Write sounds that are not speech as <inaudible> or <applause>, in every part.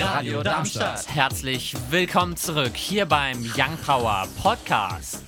Radio Darmstadt. Herzlich willkommen zurück hier beim Young Power Podcast.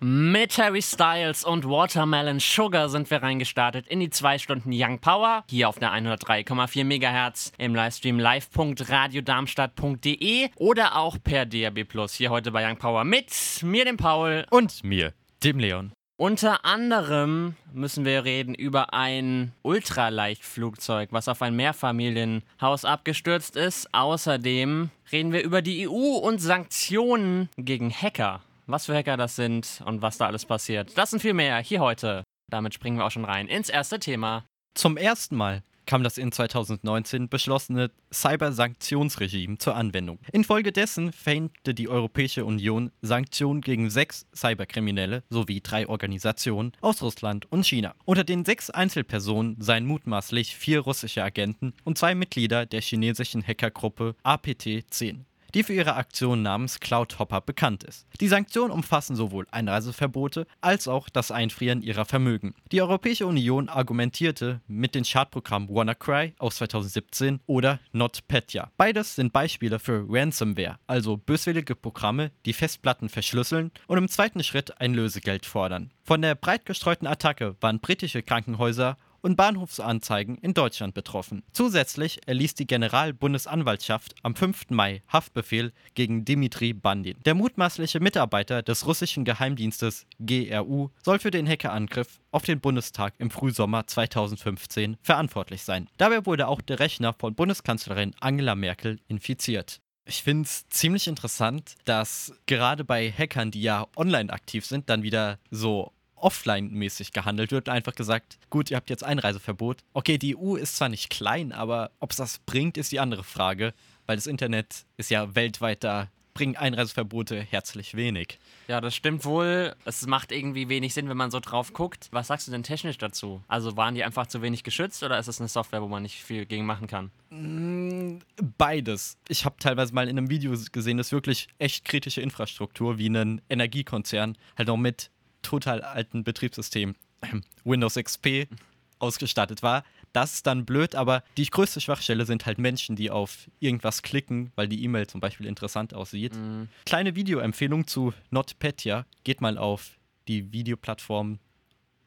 Mit Harry Styles und Watermelon Sugar sind wir reingestartet in die zwei Stunden Young Power, hier auf der 103,4 MHz im Livestream live.radiodarmstadt.de oder auch per DAB Plus hier heute bei Young Power mit mir, dem Paul und mir, dem Leon. Unter anderem müssen wir reden über ein Ultraleichtflugzeug, was auf ein Mehrfamilienhaus abgestürzt ist. Außerdem reden wir über die EU und Sanktionen gegen Hacker was für Hacker das sind und was da alles passiert. Das und viel mehr hier heute. Damit springen wir auch schon rein ins erste Thema. Zum ersten Mal kam das in 2019 beschlossene Cybersanktionsregime zur Anwendung. Infolgedessen verhängte die Europäische Union Sanktionen gegen sechs Cyberkriminelle sowie drei Organisationen aus Russland und China. Unter den sechs Einzelpersonen seien mutmaßlich vier russische Agenten und zwei Mitglieder der chinesischen Hackergruppe APT-10 die für ihre Aktion namens Cloudhopper bekannt ist. Die Sanktionen umfassen sowohl Einreiseverbote als auch das Einfrieren ihrer Vermögen. Die Europäische Union argumentierte mit den Schadprogrammen WannaCry aus 2017 oder NotPetya. Beides sind Beispiele für Ransomware, also böswillige Programme, die Festplatten verschlüsseln und im zweiten Schritt ein Lösegeld fordern. Von der breit gestreuten Attacke waren britische Krankenhäuser und Bahnhofsanzeigen in Deutschland betroffen. Zusätzlich erließ die Generalbundesanwaltschaft am 5. Mai Haftbefehl gegen Dimitri Bandin. Der mutmaßliche Mitarbeiter des russischen Geheimdienstes GRU soll für den Hackerangriff auf den Bundestag im Frühsommer 2015 verantwortlich sein. Dabei wurde auch der Rechner von Bundeskanzlerin Angela Merkel infiziert. Ich finde es ziemlich interessant, dass gerade bei Hackern, die ja online aktiv sind, dann wieder so offline-mäßig gehandelt wird. Einfach gesagt, gut, ihr habt jetzt Einreiseverbot. Okay, die EU ist zwar nicht klein, aber ob es das bringt, ist die andere Frage, weil das Internet ist ja weltweit da bringen Einreiseverbote herzlich wenig. Ja, das stimmt wohl. Es macht irgendwie wenig Sinn, wenn man so drauf guckt. Was sagst du denn technisch dazu? Also waren die einfach zu wenig geschützt oder ist es eine Software, wo man nicht viel gegen machen kann? Mm, beides. Ich habe teilweise mal in einem Video gesehen, dass wirklich echt kritische Infrastruktur wie ein Energiekonzern halt noch mit total alten Betriebssystem Windows XP ausgestattet war. Das ist dann blöd, aber die größte Schwachstelle sind halt Menschen, die auf irgendwas klicken, weil die E-Mail zum Beispiel interessant aussieht. Mhm. Kleine Videoempfehlung zu NotPetya. Geht mal auf die Videoplattform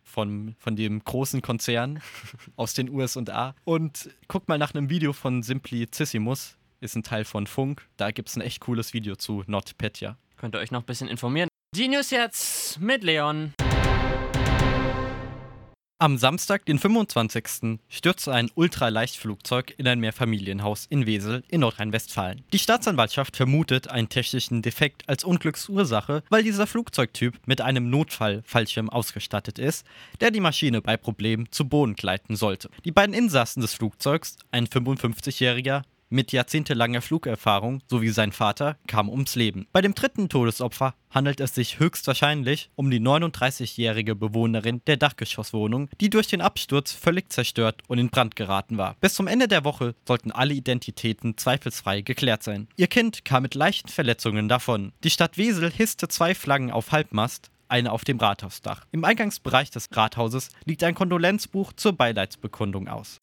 von, von dem großen Konzern <laughs> aus den USA und guckt mal nach einem Video von Simplicissimus. Ist ein Teil von Funk. Da gibt es ein echt cooles Video zu NotPetya. Könnt ihr euch noch ein bisschen informieren. Die News jetzt mit Leon. Am Samstag, den 25. stürzte ein Ultraleichtflugzeug in ein Mehrfamilienhaus in Wesel in Nordrhein-Westfalen. Die Staatsanwaltschaft vermutet einen technischen Defekt als Unglücksursache, weil dieser Flugzeugtyp mit einem Notfallfallschirm ausgestattet ist, der die Maschine bei Problemen zu Boden gleiten sollte. Die beiden Insassen des Flugzeugs, ein 55-jähriger mit jahrzehntelanger Flugerfahrung sowie sein Vater kamen ums Leben. Bei dem dritten Todesopfer handelt es sich höchstwahrscheinlich um die 39-jährige Bewohnerin der Dachgeschosswohnung, die durch den Absturz völlig zerstört und in Brand geraten war. Bis zum Ende der Woche sollten alle Identitäten zweifelsfrei geklärt sein. Ihr Kind kam mit leichten Verletzungen davon. Die Stadt Wesel hisste zwei Flaggen auf Halbmast, eine auf dem Rathausdach. Im Eingangsbereich des Rathauses liegt ein Kondolenzbuch zur Beileidsbekundung aus.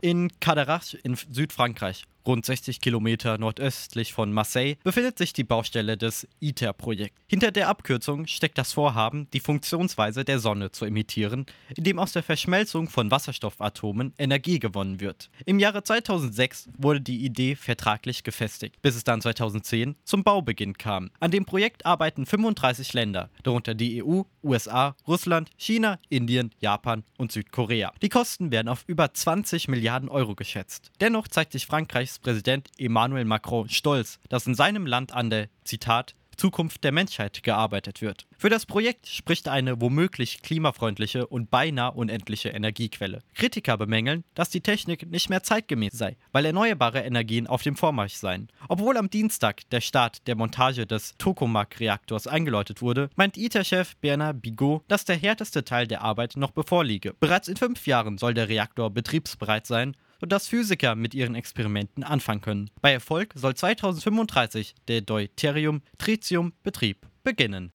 In Cadarache in Südfrankreich Rund 60 Kilometer nordöstlich von Marseille befindet sich die Baustelle des ITER-Projekts. Hinter der Abkürzung steckt das Vorhaben, die Funktionsweise der Sonne zu imitieren, indem aus der Verschmelzung von Wasserstoffatomen Energie gewonnen wird. Im Jahre 2006 wurde die Idee vertraglich gefestigt, bis es dann 2010 zum Baubeginn kam. An dem Projekt arbeiten 35 Länder, darunter die EU, USA, Russland, China, Indien, Japan und Südkorea. Die Kosten werden auf über 20 Milliarden Euro geschätzt. Dennoch zeigt sich Frankreich Frankreichs Präsident Emmanuel Macron stolz, dass in seinem Land an der, Zitat, Zukunft der Menschheit gearbeitet wird. Für das Projekt spricht eine womöglich klimafreundliche und beinahe unendliche Energiequelle. Kritiker bemängeln, dass die Technik nicht mehr zeitgemäß sei, weil erneuerbare Energien auf dem Vormarsch seien. Obwohl am Dienstag der Start der Montage des Tokamak-Reaktors eingeläutet wurde, meint ITER-Chef Bernard Bigot, dass der härteste Teil der Arbeit noch bevorliege. Bereits in fünf Jahren soll der Reaktor betriebsbereit sein sodass Physiker mit ihren Experimenten anfangen können. Bei Erfolg soll 2035 der Deuterium-Tritium-Betrieb beginnen.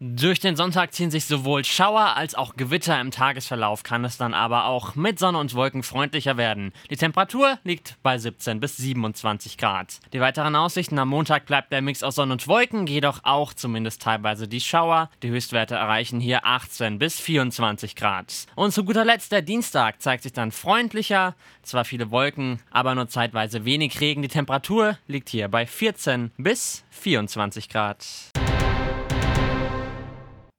Durch den Sonntag ziehen sich sowohl Schauer als auch Gewitter im Tagesverlauf, kann es dann aber auch mit Sonne und Wolken freundlicher werden. Die Temperatur liegt bei 17 bis 27 Grad. Die weiteren Aussichten am Montag bleibt der Mix aus Sonne und Wolken, jedoch auch zumindest teilweise die Schauer. Die Höchstwerte erreichen hier 18 bis 24 Grad. Und zu guter Letzt der Dienstag zeigt sich dann freundlicher, zwar viele Wolken, aber nur zeitweise wenig Regen. Die Temperatur liegt hier bei 14 bis 24 Grad.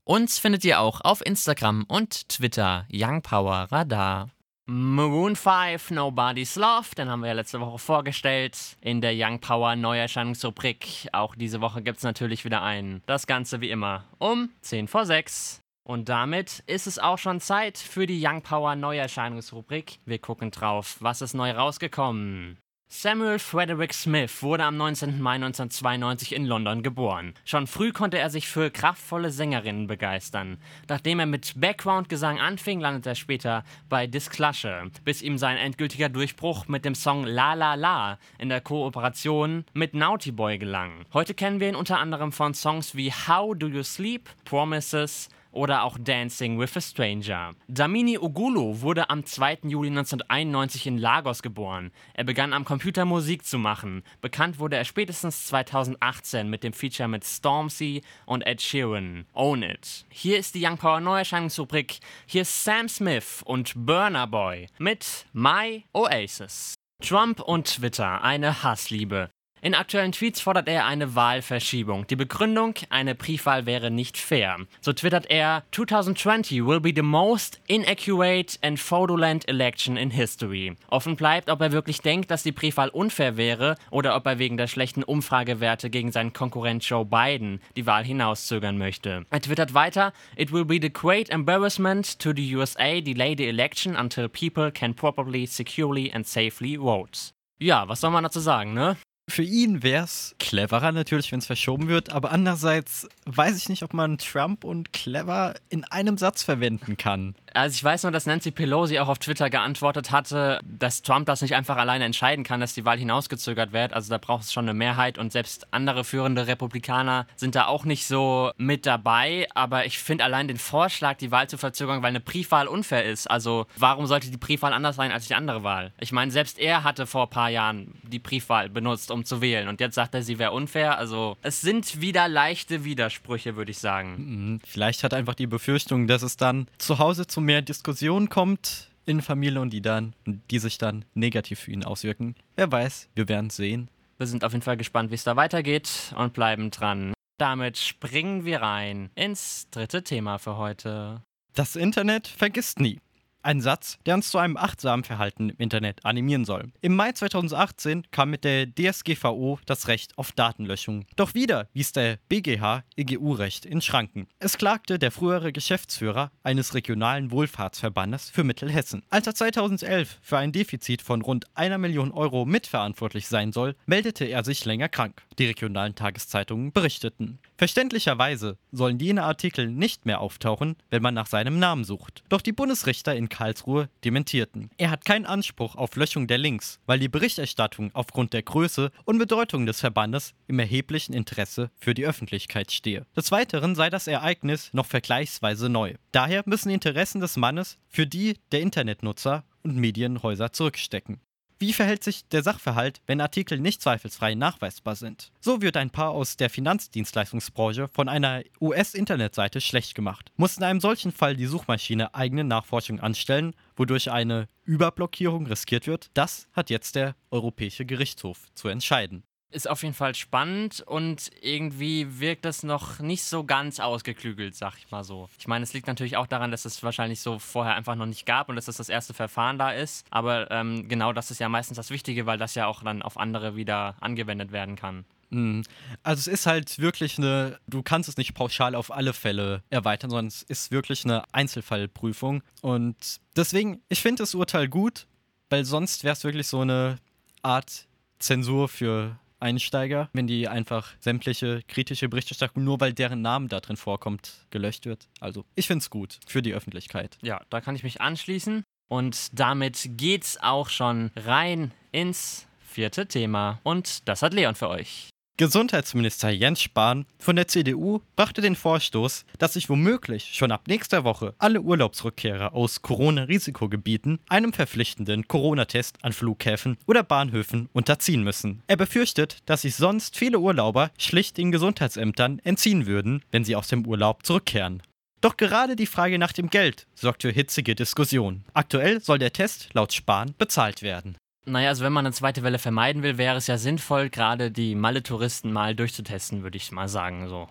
Uns findet ihr auch auf Instagram und Twitter Young Power Radar. Maroon 5 Nobody's Love, den haben wir ja letzte Woche vorgestellt in der Young Power Neuerscheinungsrubrik. Auch diese Woche gibt es natürlich wieder einen. Das Ganze wie immer um 10 vor 6. Und damit ist es auch schon Zeit für die Young Power Neuerscheinungsrubrik. Wir gucken drauf, was ist neu rausgekommen. Samuel Frederick Smith wurde am 19. Mai 1992 in London geboren. Schon früh konnte er sich für kraftvolle Sängerinnen begeistern. Nachdem er mit Background-Gesang anfing, landete er später bei Disclosure, bis ihm sein endgültiger Durchbruch mit dem Song La La La in der Kooperation mit Naughty Boy gelang. Heute kennen wir ihn unter anderem von Songs wie How Do You Sleep, Promises, oder auch Dancing with a Stranger. Damini Ogulu wurde am 2. Juli 1991 in Lagos geboren. Er begann am Computer Musik zu machen. Bekannt wurde er spätestens 2018 mit dem Feature mit Stormzy und Ed Sheeran. Own It. Hier ist die Young Power Neuerscheinungsrubrik. Hier ist Sam Smith und Burner Boy mit My Oasis. Trump und Twitter, eine Hassliebe. In aktuellen Tweets fordert er eine Wahlverschiebung. Die Begründung, eine Briefwahl wäre nicht fair. So twittert er, 2020 will be the most inaccurate and fraudulent election in history. Offen bleibt, ob er wirklich denkt, dass die Briefwahl unfair wäre oder ob er wegen der schlechten Umfragewerte gegen seinen Konkurrent Joe Biden die Wahl hinauszögern möchte. Er twittert weiter, it will be the great embarrassment to the USA delay the election until people can properly, securely and safely vote. Ja, was soll man dazu sagen, ne? Für ihn wäre es cleverer natürlich, wenn es verschoben wird, aber andererseits weiß ich nicht, ob man Trump und clever in einem Satz verwenden kann. Also ich weiß nur, dass Nancy Pelosi auch auf Twitter geantwortet hatte, dass Trump das nicht einfach alleine entscheiden kann, dass die Wahl hinausgezögert wird. Also da braucht es schon eine Mehrheit und selbst andere führende Republikaner sind da auch nicht so mit dabei. Aber ich finde allein den Vorschlag, die Wahl zu verzögern, weil eine Briefwahl unfair ist. Also warum sollte die Briefwahl anders sein als die andere Wahl? Ich meine, selbst er hatte vor ein paar Jahren die Briefwahl benutzt, um zu wählen. Und jetzt sagt er, sie wäre unfair. Also es sind wieder leichte Widersprüche, würde ich sagen. Mhm. Vielleicht hat er einfach die Befürchtung, dass es dann zu Hause zu mehr Diskussionen kommt in Familie und die dann, die sich dann negativ für ihn auswirken. Wer weiß, wir werden sehen. Wir sind auf jeden Fall gespannt, wie es da weitergeht und bleiben dran. Damit springen wir rein ins dritte Thema für heute. Das Internet vergisst nie. Ein Satz, der uns zu einem achtsamen Verhalten im Internet animieren soll. Im Mai 2018 kam mit der DSGVO das Recht auf Datenlöschung. Doch wieder wies der BGH EGU-Recht in Schranken. Es klagte der frühere Geschäftsführer eines regionalen Wohlfahrtsverbandes für Mittelhessen. Als er 2011 für ein Defizit von rund einer Million Euro mitverantwortlich sein soll, meldete er sich länger krank. Die regionalen Tageszeitungen berichteten. Verständlicherweise sollen jene Artikel nicht mehr auftauchen, wenn man nach seinem Namen sucht. Doch die Bundesrichter in Karlsruhe dementierten. Er hat keinen Anspruch auf Löschung der Links, weil die Berichterstattung aufgrund der Größe und Bedeutung des Verbandes im erheblichen Interesse für die Öffentlichkeit stehe. Des Weiteren sei das Ereignis noch vergleichsweise neu. Daher müssen Interessen des Mannes für die der Internetnutzer und Medienhäuser zurückstecken. Wie verhält sich der Sachverhalt, wenn Artikel nicht zweifelsfrei nachweisbar sind? So wird ein Paar aus der Finanzdienstleistungsbranche von einer US-Internetseite schlecht gemacht. Muss in einem solchen Fall die Suchmaschine eigene Nachforschung anstellen, wodurch eine Überblockierung riskiert wird? Das hat jetzt der Europäische Gerichtshof zu entscheiden ist auf jeden Fall spannend und irgendwie wirkt das noch nicht so ganz ausgeklügelt, sag ich mal so. Ich meine, es liegt natürlich auch daran, dass es wahrscheinlich so vorher einfach noch nicht gab und dass das das erste Verfahren da ist. Aber ähm, genau das ist ja meistens das Wichtige, weil das ja auch dann auf andere wieder angewendet werden kann. Mhm. Also es ist halt wirklich eine, du kannst es nicht pauschal auf alle Fälle erweitern, sondern es ist wirklich eine Einzelfallprüfung. Und deswegen, ich finde das Urteil gut, weil sonst wäre es wirklich so eine Art Zensur für Einsteiger, wenn die einfach sämtliche kritische Berichterstattung, nur weil deren Namen da drin vorkommt, gelöscht wird. Also ich finde es gut für die Öffentlichkeit. Ja, da kann ich mich anschließen. Und damit geht's auch schon rein ins vierte Thema. Und das hat Leon für euch. Gesundheitsminister Jens Spahn von der CDU brachte den Vorstoß, dass sich womöglich schon ab nächster Woche alle Urlaubsrückkehrer aus Corona-Risikogebieten einem verpflichtenden Corona-Test an Flughäfen oder Bahnhöfen unterziehen müssen. Er befürchtet, dass sich sonst viele Urlauber schlicht den Gesundheitsämtern entziehen würden, wenn sie aus dem Urlaub zurückkehren. Doch gerade die Frage nach dem Geld sorgt für hitzige Diskussionen. Aktuell soll der Test laut Spahn bezahlt werden. Naja, also wenn man eine zweite Welle vermeiden will, wäre es ja sinnvoll, gerade die Malle-Touristen mal durchzutesten, würde ich mal sagen. So.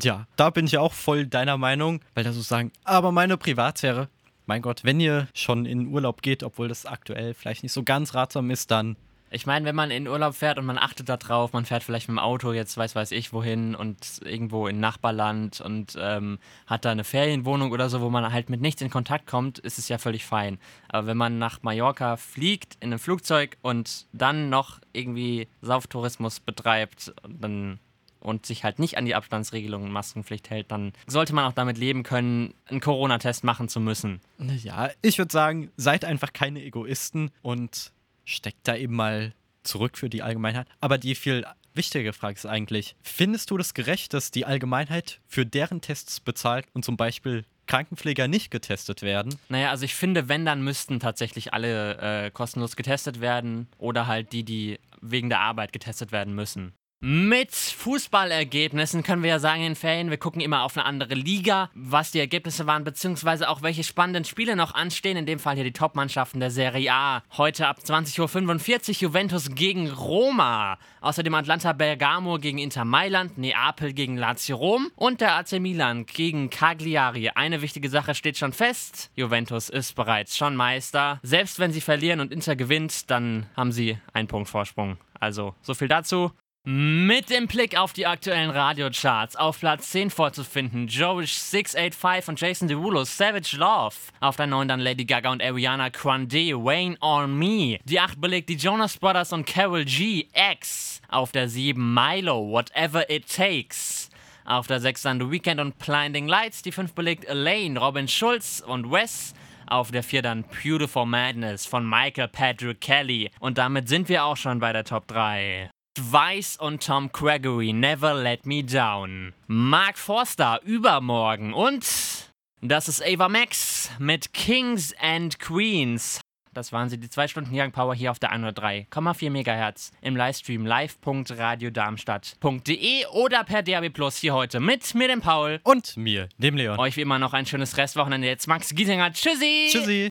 Ja, da bin ich auch voll deiner Meinung, weil da so sagen, aber meine Privatsphäre, mein Gott, wenn ihr schon in Urlaub geht, obwohl das aktuell vielleicht nicht so ganz ratsam ist, dann ich meine, wenn man in Urlaub fährt und man achtet darauf, man fährt vielleicht mit dem Auto jetzt weiß weiß ich wohin und irgendwo in Nachbarland und ähm, hat da eine Ferienwohnung oder so, wo man halt mit nichts in Kontakt kommt, ist es ja völlig fein. Aber wenn man nach Mallorca fliegt in einem Flugzeug und dann noch irgendwie Sauftourismus betreibt, dann und sich halt nicht an die Abstandsregelungen und Maskenpflicht hält, dann sollte man auch damit leben können, einen Corona-Test machen zu müssen. Ja, ich würde sagen, seid einfach keine Egoisten und steckt da eben mal zurück für die Allgemeinheit. Aber die viel wichtige Frage ist eigentlich, findest du das gerecht, dass die Allgemeinheit für deren Tests bezahlt und zum Beispiel Krankenpfleger nicht getestet werden? Naja, also ich finde, wenn, dann müssten tatsächlich alle äh, kostenlos getestet werden oder halt die, die wegen der Arbeit getestet werden müssen. Mit Fußballergebnissen können wir ja sagen in den Ferien, wir gucken immer auf eine andere Liga, was die Ergebnisse waren, beziehungsweise auch welche spannenden Spiele noch anstehen. In dem Fall hier die Topmannschaften der Serie A. Heute ab 20.45 Uhr Juventus gegen Roma. Außerdem Atlanta Bergamo gegen Inter Mailand, Neapel gegen Lazio Rom und der AC Milan gegen Cagliari. Eine wichtige Sache steht schon fest. Juventus ist bereits schon Meister. Selbst wenn sie verlieren und Inter gewinnt, dann haben sie einen Punkt Vorsprung. Also, so viel dazu. Mit dem Blick auf die aktuellen Radiocharts auf Platz 10 vorzufinden Joish 685 und Jason Derulo Savage Love. Auf der 9 dann Lady Gaga und Ariana Grande Wayne on Me. Die 8 belegt die Jonas Brothers und Carol G X. Auf der 7 Milo Whatever It Takes. Auf der 6 dann The Weekend und Blinding Lights. Die 5 belegt Elaine, Robin Schulz und Wes. Auf der 4 dann Beautiful Madness von Michael Patrick Kelly. Und damit sind wir auch schon bei der Top 3. Weiss und Tom Gregory, Never Let Me Down. Mark Forster, übermorgen. Und das ist Ava Max mit Kings and Queens. Das waren sie, die 2 Stunden Young Power hier auf der 103,4 MHz im Livestream live.radiodarmstadt.de oder per DAB Plus hier heute mit mir, dem Paul. Und mir, dem Leon. Euch wie immer noch ein schönes Restwochenende. Jetzt Max Giesinger. Tschüssi! Tschüssi!